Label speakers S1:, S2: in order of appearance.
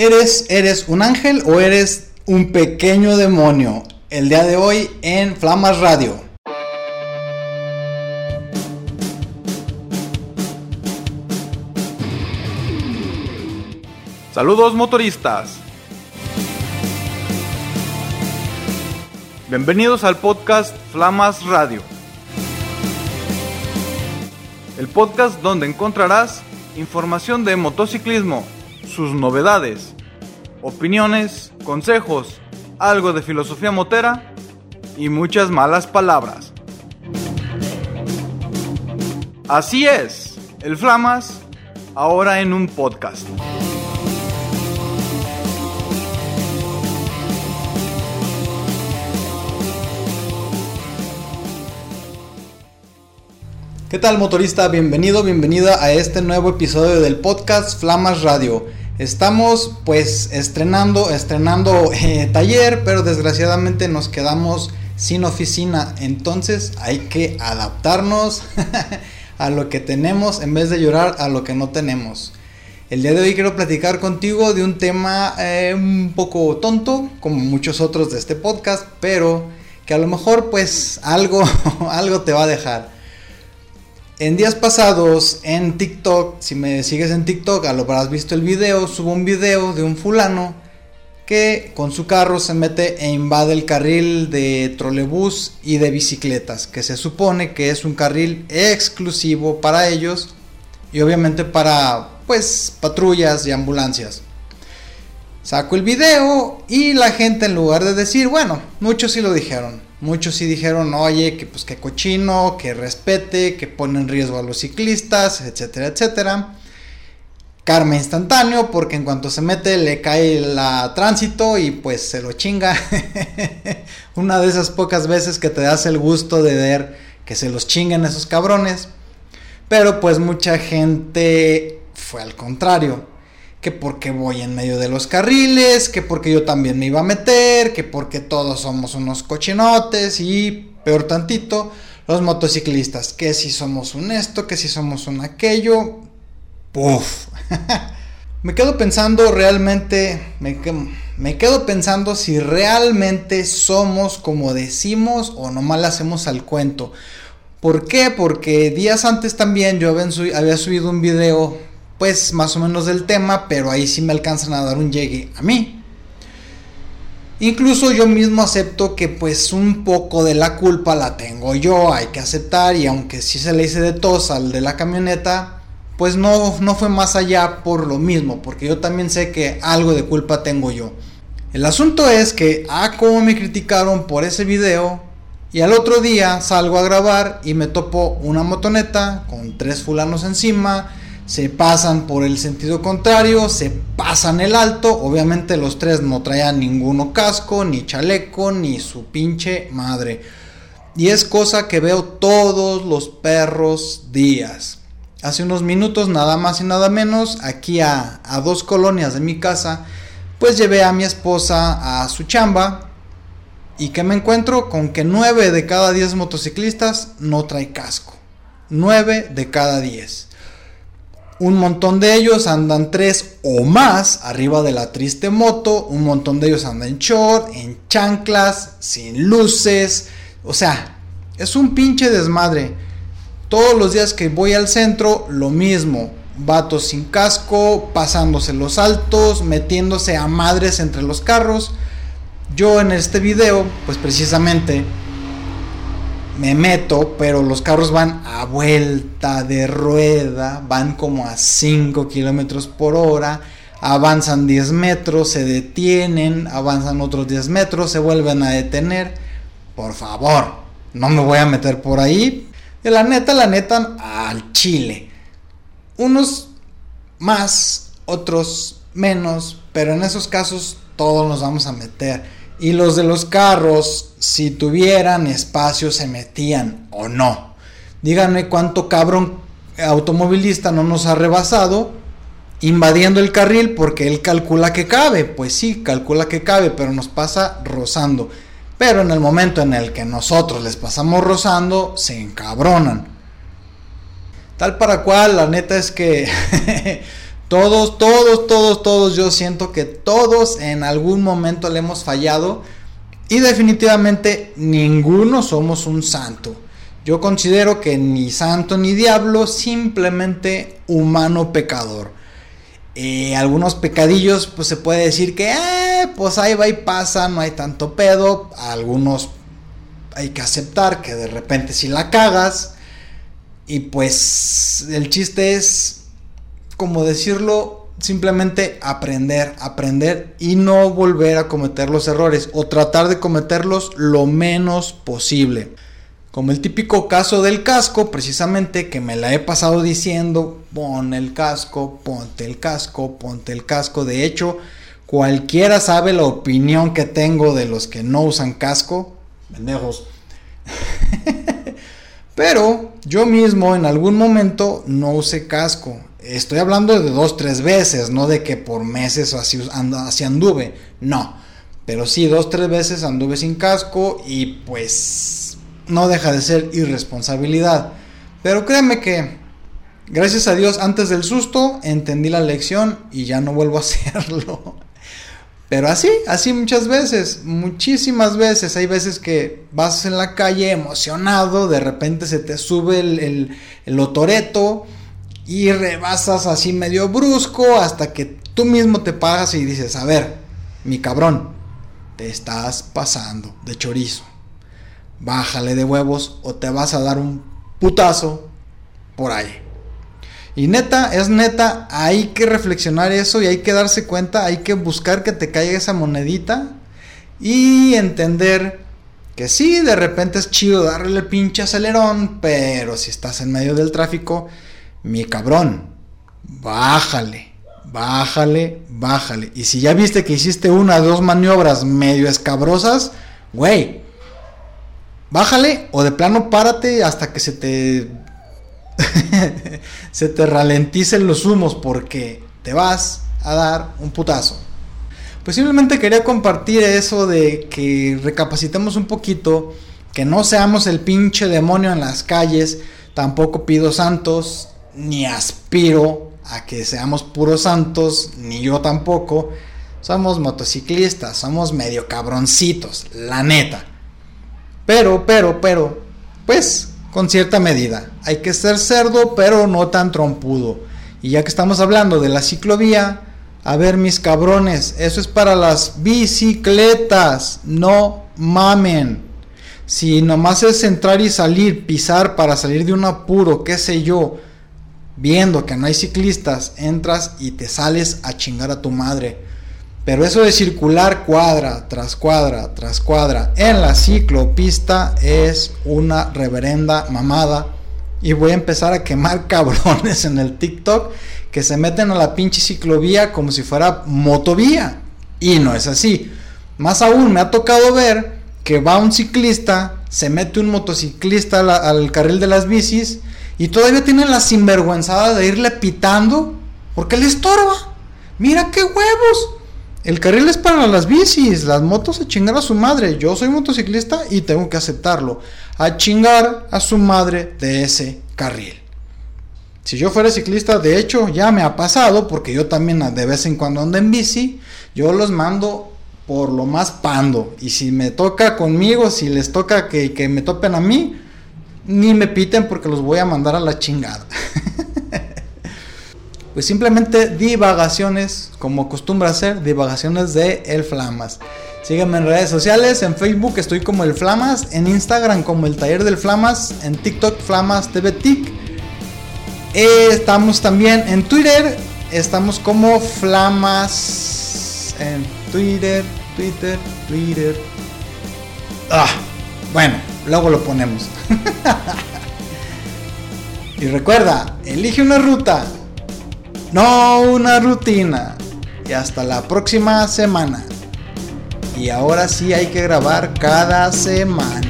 S1: ¿Eres, ¿Eres un ángel o eres un pequeño demonio? El día de hoy en Flamas Radio.
S2: Saludos motoristas. Bienvenidos al podcast Flamas Radio. El podcast donde encontrarás información de motociclismo sus novedades, opiniones, consejos, algo de filosofía motera y muchas malas palabras. Así es, el Flamas, ahora en un podcast.
S1: ¿Qué tal motorista? Bienvenido, bienvenida a este nuevo episodio del podcast Flamas Radio. Estamos pues estrenando, estrenando eh, taller, pero desgraciadamente nos quedamos sin oficina. Entonces hay que adaptarnos a lo que tenemos en vez de llorar a lo que no tenemos. El día de hoy quiero platicar contigo de un tema eh, un poco tonto, como muchos otros de este podcast, pero que a lo mejor pues algo, algo te va a dejar. En días pasados en TikTok, si me sigues en TikTok, a lo has visto el video, subo un video de un fulano que con su carro se mete e invade el carril de trolebús y de bicicletas, que se supone que es un carril exclusivo para ellos y obviamente para pues patrullas y ambulancias. Saco el video y la gente en lugar de decir, bueno, muchos sí lo dijeron, Muchos sí dijeron, oye, que pues que cochino, que respete, que pone en riesgo a los ciclistas, etcétera, etcétera. Karma instantáneo, porque en cuanto se mete le cae la tránsito y pues se lo chinga. Una de esas pocas veces que te das el gusto de ver que se los chinguen esos cabrones. Pero pues mucha gente fue al contrario que porque voy en medio de los carriles, que porque yo también me iba a meter, que porque todos somos unos cochinotes y peor tantito, los motociclistas, que si somos un esto, que si somos un aquello, puff. me quedo pensando realmente, me, me, quedo pensando si realmente somos como decimos o nomás le hacemos al cuento. ¿Por qué? Porque días antes también yo había subido un video pues más o menos del tema, pero ahí sí me alcanzan a dar un llegue a mí. Incluso yo mismo acepto que pues un poco de la culpa la tengo yo, hay que aceptar y aunque sí se le hice de tos al de la camioneta, pues no, no fue más allá por lo mismo, porque yo también sé que algo de culpa tengo yo. El asunto es que, ah, como me criticaron por ese video, y al otro día salgo a grabar y me topo una motoneta con tres fulanos encima, se pasan por el sentido contrario, se pasan el alto, obviamente los tres no traían ninguno casco, ni chaleco, ni su pinche madre. Y es cosa que veo todos los perros días. Hace unos minutos, nada más y nada menos, aquí a, a dos colonias de mi casa, pues llevé a mi esposa a su chamba y que me encuentro con que 9 de cada 10 motociclistas no trae casco. 9 de cada 10. Un montón de ellos andan tres o más arriba de la triste moto. Un montón de ellos andan en short, en chanclas, sin luces. O sea, es un pinche desmadre. Todos los días que voy al centro, lo mismo. Vatos sin casco, pasándose los altos, metiéndose a madres entre los carros. Yo en este video, pues precisamente me meto, pero los carros van a vuelta de rueda, van como a 5 kilómetros por hora, avanzan 10 metros, se detienen, avanzan otros 10 metros, se vuelven a detener. Por favor, no me voy a meter por ahí. Y la neta, la neta, al chile. Unos más, otros menos, pero en esos casos todos nos vamos a meter. Y los de los carros, si tuvieran espacio, se metían o no. Díganme cuánto cabrón automovilista no nos ha rebasado invadiendo el carril porque él calcula que cabe. Pues sí, calcula que cabe, pero nos pasa rozando. Pero en el momento en el que nosotros les pasamos rozando, se encabronan. Tal para cual, la neta es que Todos, todos, todos, todos, yo siento que todos en algún momento le hemos fallado y definitivamente ninguno somos un santo. Yo considero que ni santo ni diablo, simplemente humano pecador. Eh, algunos pecadillos, pues se puede decir que, eh, pues ahí va y pasa, no hay tanto pedo. Algunos hay que aceptar que de repente si la cagas. Y pues el chiste es, como decirlo, simplemente aprender, aprender y no volver a cometer los errores o tratar de cometerlos lo menos posible. Como el típico caso del casco, precisamente que me la he pasado diciendo, pon el casco, ponte el casco, ponte el casco. De hecho, cualquiera sabe la opinión que tengo de los que no usan casco. Pendejos. Pero yo mismo en algún momento no usé casco. Estoy hablando de dos, tres veces, no de que por meses así anduve. No. Pero sí, dos, tres veces anduve sin casco y pues no deja de ser irresponsabilidad. Pero créeme que, gracias a Dios, antes del susto entendí la lección y ya no vuelvo a hacerlo. Pero así, así muchas veces, muchísimas veces. Hay veces que vas en la calle emocionado, de repente se te sube el, el, otoreto y rebasas así medio brusco hasta que tú mismo te pagas y dices, a ver, mi cabrón, te estás pasando de chorizo. Bájale de huevos o te vas a dar un putazo por ahí. Y neta, es neta, hay que reflexionar eso y hay que darse cuenta, hay que buscar que te caiga esa monedita y entender que sí, de repente es chido darle el pinche acelerón, pero si estás en medio del tráfico, mi cabrón, bájale, bájale, bájale. Y si ya viste que hiciste una o dos maniobras medio escabrosas, güey, bájale o de plano párate hasta que se te se te ralenticen los humos porque te vas a dar un putazo. Pues simplemente quería compartir eso de que recapacitemos un poquito, que no seamos el pinche demonio en las calles, tampoco pido santos, ni aspiro a que seamos puros santos, ni yo tampoco. Somos motociclistas, somos medio cabroncitos, la neta. Pero, pero, pero, pues con cierta medida. Hay que ser cerdo, pero no tan trompudo. Y ya que estamos hablando de la ciclovía, a ver mis cabrones, eso es para las bicicletas, no mamen. Si nomás es entrar y salir, pisar para salir de un apuro, qué sé yo, viendo que no hay ciclistas, entras y te sales a chingar a tu madre. Pero eso de circular cuadra tras cuadra tras cuadra en la ciclopista es una reverenda mamada. Y voy a empezar a quemar cabrones en el TikTok que se meten a la pinche ciclovía como si fuera motovía. Y no es así. Más aún me ha tocado ver que va un ciclista, se mete un motociclista al, al carril de las bicis y todavía tiene la sinvergüenzada de irle pitando porque le estorba. Mira qué huevos. El carril es para las bicis, las motos a chingar a su madre. Yo soy motociclista y tengo que aceptarlo. A chingar a su madre de ese carril. Si yo fuera ciclista, de hecho ya me ha pasado, porque yo también de vez en cuando ando en bici, yo los mando por lo más pando. Y si me toca conmigo, si les toca que, que me topen a mí, ni me piten porque los voy a mandar a la chingada. pues simplemente divagaciones, como acostumbra hacer, divagaciones de El Flamas. Síganme en redes sociales, en Facebook estoy como El Flamas, en Instagram como El Taller del Flamas, en TikTok Flamas TV Tic. estamos también en Twitter, estamos como Flamas en Twitter, Twitter, Twitter. Ah, bueno, luego lo ponemos. y recuerda, elige una ruta, no una rutina. Y hasta la próxima semana. Y ahora sí hay que grabar cada semana.